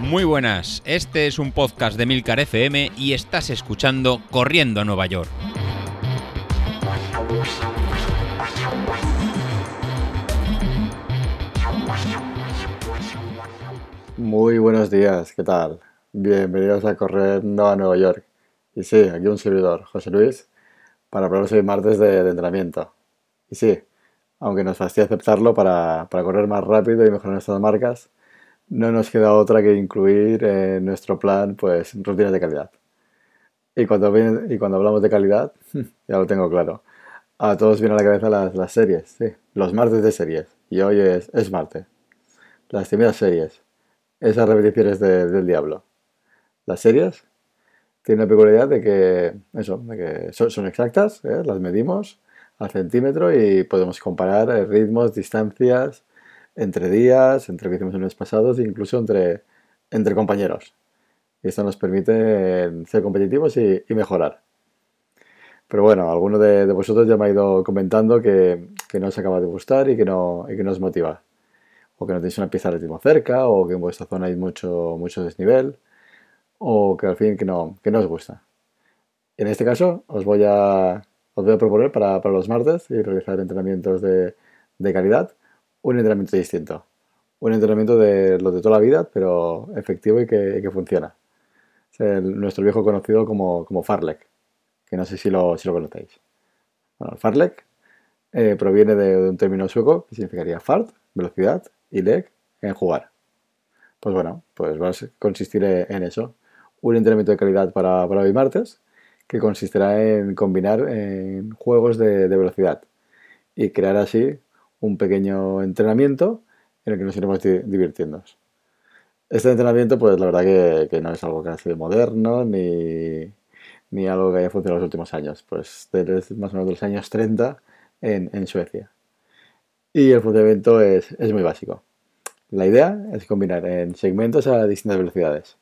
Muy buenas, este es un podcast de Milcar FM y estás escuchando Corriendo a Nueva York. Muy buenos días, ¿qué tal? Bienvenidos a Corriendo a Nueva York. Y sí, aquí un servidor, José Luis, para hablaros hoy martes de, de entrenamiento. Y sí, aunque nos fastidie aceptarlo para, para correr más rápido y mejorar nuestras marcas, no nos queda otra que incluir en nuestro plan pues rutinas de calidad. Y cuando, viene, y cuando hablamos de calidad, ya lo tengo claro. A todos viene a la cabeza las, series, sí, los martes de series. Y hoy es, es martes. Las temidas series. Esas repeticiones de, del diablo. Las series tienen la peculiaridad de que, eso, de que son, son exactas, ¿eh? las medimos al centímetro y podemos comparar ritmos, distancias, entre días, entre lo que hicimos en los pasados e incluso entre, entre compañeros. Y esto nos permite ser competitivos y, mejorar. Pero bueno, alguno de, de, vosotros ya me ha ido comentando que, que, no os acaba de gustar y que no, y que no os motiva. O que no tenéis una pieza de ritmo cerca, o que en vuestra zona hay mucho, mucho desnivel, o que al fin que no, que no os gusta. En este caso, os voy a, os voy a proponer para, los martes y realizar entrenamientos de, calidad un entrenamiento distinto. Un entrenamiento de lo de toda la vida, pero efectivo y que, funciona. Es nuestro viejo conocido como, Farlek, que no sé si lo, conocéis. Bueno, Farlek eh, proviene de, de, un término sueco que significaría fart, velocidad, y leg, en jugar. Pues bueno, pues va a consistir en eso. Un entrenamiento de calidad para, para hoy martes, que consistirá en combinar en juegos de, velocidad y crear así un pequeño entrenamiento en el que nos iremos divirtiendo. Este entrenamiento, pues la verdad que, que no es algo casi moderno ni, ni, algo que haya funcionado en los últimos años, pues desde más o menos de los años 30 en, en Suecia. Y el funcionamiento es, es, muy básico. La idea es combinar en segmentos a distintas velocidades,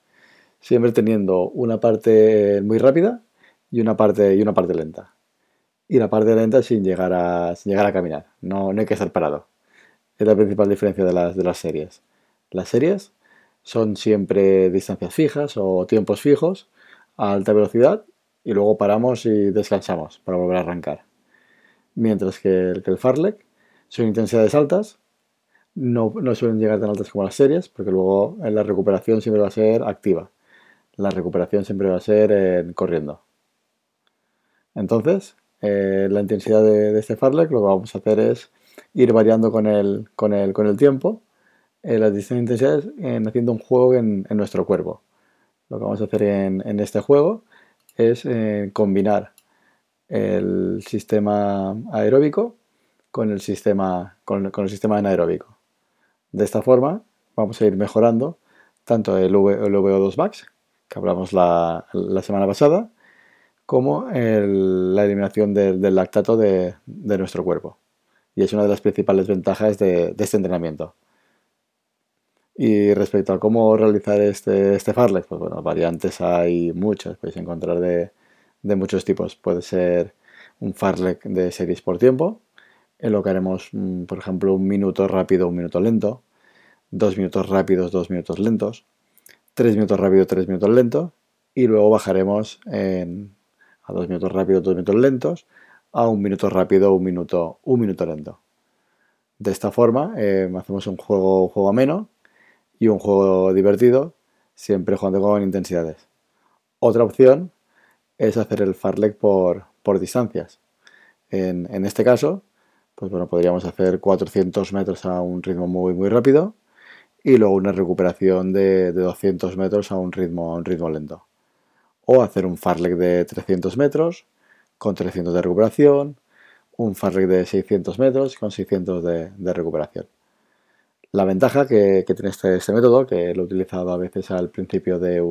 siempre teniendo una parte muy rápida y una parte, y una parte lenta y la parte lenta sin llegar a, sin llegar a caminar. No, no hay que estar parado. Es la principal diferencia de las, de las series. Las series son siempre distancias fijas o tiempos fijos a alta velocidad y luego paramos y descansamos para volver a arrancar. Mientras que el, Farlek son intensidades altas, no, no, suelen llegar tan altas como las series, porque luego la recuperación siempre va a ser activa. La recuperación siempre va a ser eh, corriendo. Entonces, eh, la intensidad de, este farlek, lo que vamos a hacer es ir variando con el, con el, con el tiempo eh, las distintas intensidades en, haciendo un juego en, nuestro cuerpo. Lo que vamos a hacer en, este juego es eh, combinar el sistema aeróbico con el sistema, con, el sistema anaeróbico. De esta forma vamos a ir mejorando tanto el, v, el VO2 max, que hablamos la, la semana pasada, como la eliminación de, del lactato de, nuestro cuerpo. Y es una de las principales ventajas de, este entrenamiento. Y respecto a cómo realizar este, este farlek, pues bueno, variantes hay muchas, podéis encontrar de, muchos tipos. Puede ser un farlek de series por tiempo, en lo que haremos, mm, por ejemplo, un minuto rápido, un minuto lento, dos minutos rápidos, dos minutos lentos, tres minutos rápido, tres minutos lento, y luego bajaremos en a dos minutos rápidos, dos minutos lentos, a un minuto rápido, un minuto, un minuto lento. De esta forma eh, hacemos un juego, juego ameno y un juego divertido, siempre jugando con intensidades. Otra opción es hacer el farlek por, por distancias. En, en, este caso, pues bueno, podríamos hacer 400 metros a un ritmo muy, muy rápido y luego una recuperación de, de 200 metros a un ritmo, a un ritmo lento o hacer un farlek de 300 metros con 300 de recuperación, un farlek de 600 metros con 600 de, recuperación. La ventaja que, tiene este, este, método, que lo he utilizado a veces al principio de,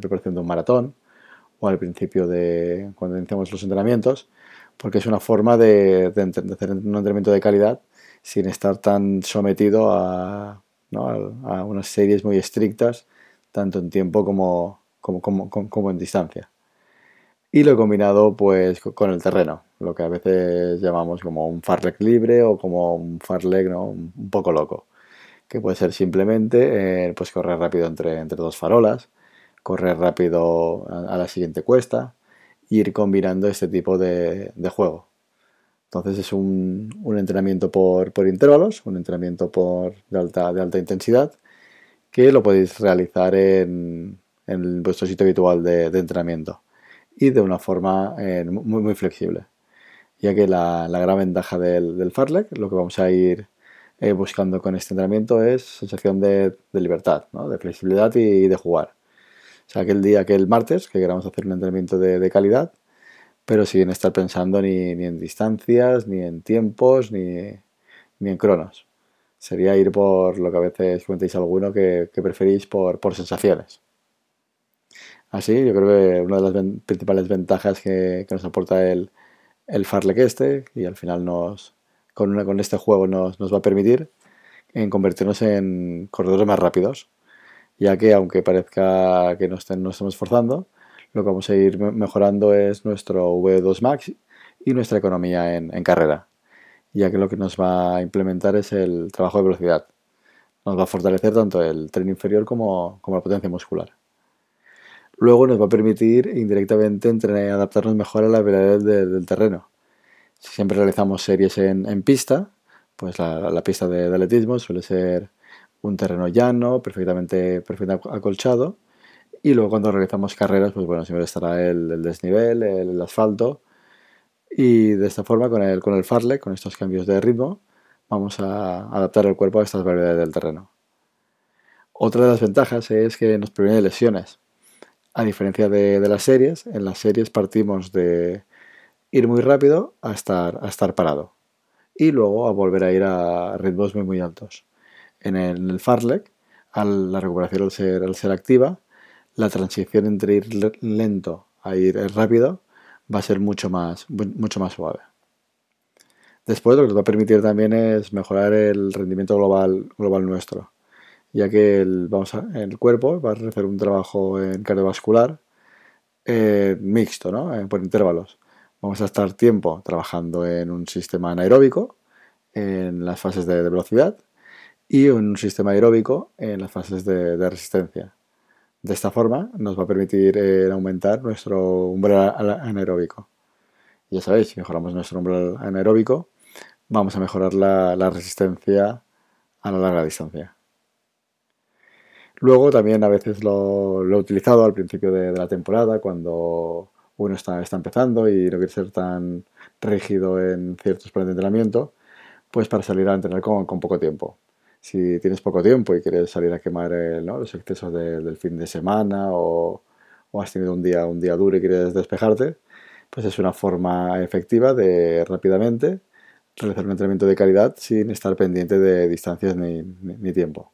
preparación de un maratón o al principio de cuando iniciamos los entrenamientos, porque es una forma de, hacer un entrenamiento de calidad sin estar tan sometido a, a, unas series muy estrictas, tanto en tiempo como, como, en distancia. Y lo he combinado pues con el terreno, lo que a veces llamamos como un farlek libre o como un farlek ¿no? un poco loco, que puede ser simplemente eh, pues correr rápido entre, entre dos farolas, correr rápido a, la siguiente cuesta, e ir combinando este tipo de, juego. Entonces es un, entrenamiento por, intervalos, un entrenamiento por, de, alta, de alta intensidad, que lo podéis realizar en, vuestro sitio habitual de, entrenamiento y de una forma eh, muy, flexible. Ya que la, gran ventaja del, del Farlek, lo que vamos a ir eh, buscando con este entrenamiento es sensación de, libertad, de flexibilidad y, de jugar. O sea, que el día, que el martes, que queramos hacer un entrenamiento de, calidad, pero sin estar pensando ni, en distancias, ni en tiempos, ni, en cronos. Sería ir por lo que a veces comentéis alguno que, preferís por, sensaciones. Así, yo creo que una de las principales ventajas que, nos aporta el, el Farlek este, y al final nos, con, con este juego nos, va a permitir en convertirnos en corredores más rápidos, ya que aunque parezca que no, estén, no estamos esforzando, lo que vamos a ir mejorando es nuestro V2 Max y nuestra economía en, carrera, ya que lo que nos va a implementar es el trabajo de velocidad. Nos va a fortalecer tanto el tren inferior como, la potencia muscular. Luego nos va a permitir indirectamente adaptarnos mejor a la velocidad del terreno, si siempre realizamos series en, pista, pues la, pista de, atletismo suele ser un terreno llano, perfectamente, acolchado. Y luego cuando realizamos carreras, pues bueno, siempre estará el, desnivel, el, asfalto. Y de esta forma, con el, con el farle, con estos cambios de ritmo, vamos a adaptar el cuerpo a estas variedades del terreno. Otra de las ventajas es que nos previene lesiones. A diferencia de las series, en las series partimos de, ir muy rápido a estar, a estar parado. Y luego a volver a ir a ritmos muy, muy altos. En el, Farlek, la recuperación al ser, al ser activa, la transición entre ir lento a ir rápido va a ser mucho más, mucho más suave. Después lo que nos va a permitir también es mejorar el rendimiento global, global nuestro, ya que el, vamos el cuerpo va a hacer un trabajo en cardiovascular eh, mixto, ¿no? Eh, por intervalos. Vamos a estar tiempo trabajando en un sistema anaeróbico, en las fases de, velocidad, y en un sistema aeróbico en las fases de, resistencia. De esta forma nos va a permitir eh, aumentar nuestro umbral anaeróbico. Ya sabéis, si mejoramos nuestro umbral anaeróbico, vamos a mejorar la, resistencia a la larga distancia. Luego también a veces lo, he utilizado al principio de, la temporada, cuando uno está, está empezando y no quiere ser tan rígido en ciertos planes de entrenamiento, pues para salir a entrenar con, poco tiempo. Si tienes poco tiempo y quieres salir a quemar los excesos del fin de semana o, has tenido un día, un día duro y quieres despejarte, pues es una forma efectiva de rápidamente realizar un entrenamiento de calidad sin estar pendiente de distancias ni, ni tiempo.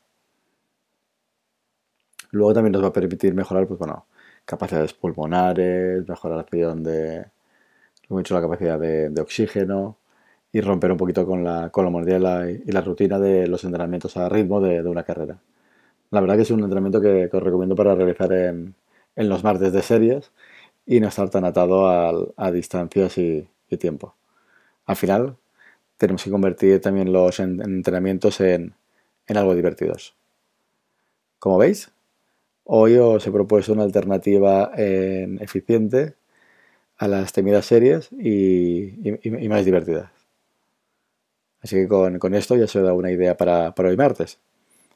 Luego también nos va a permitir mejorar, pues bueno, capacidades pulmonares, mejoración de, mucho la capacidad de, oxígeno y romper un poquito con la, con la y, la rutina de los entrenamientos a ritmo de, una carrera. La verdad que es un entrenamiento que, os recomiendo para realizar en, los martes de series y no estar tan atado a, distancias y, tiempo. Al final, tenemos que convertir también los entrenamientos en, en algo divertidos. Como veis, Hoy os he propuesto una alternativa eficiente a las temidas series y, más divertidas. Así que con, esto ya se da una idea para, hoy martes.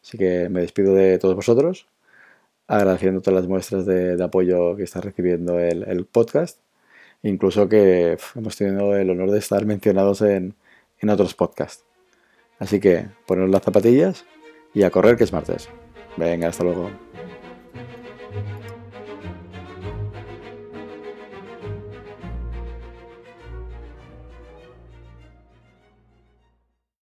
Así que me despido de todos vosotros, agradeciendo todas las muestras de, apoyo que está recibiendo el, podcast, incluso que hemos tenido el honor de estar mencionados en, en otros podcasts. Así que poneros las zapatillas y a correr que es martes. Venga, hasta luego.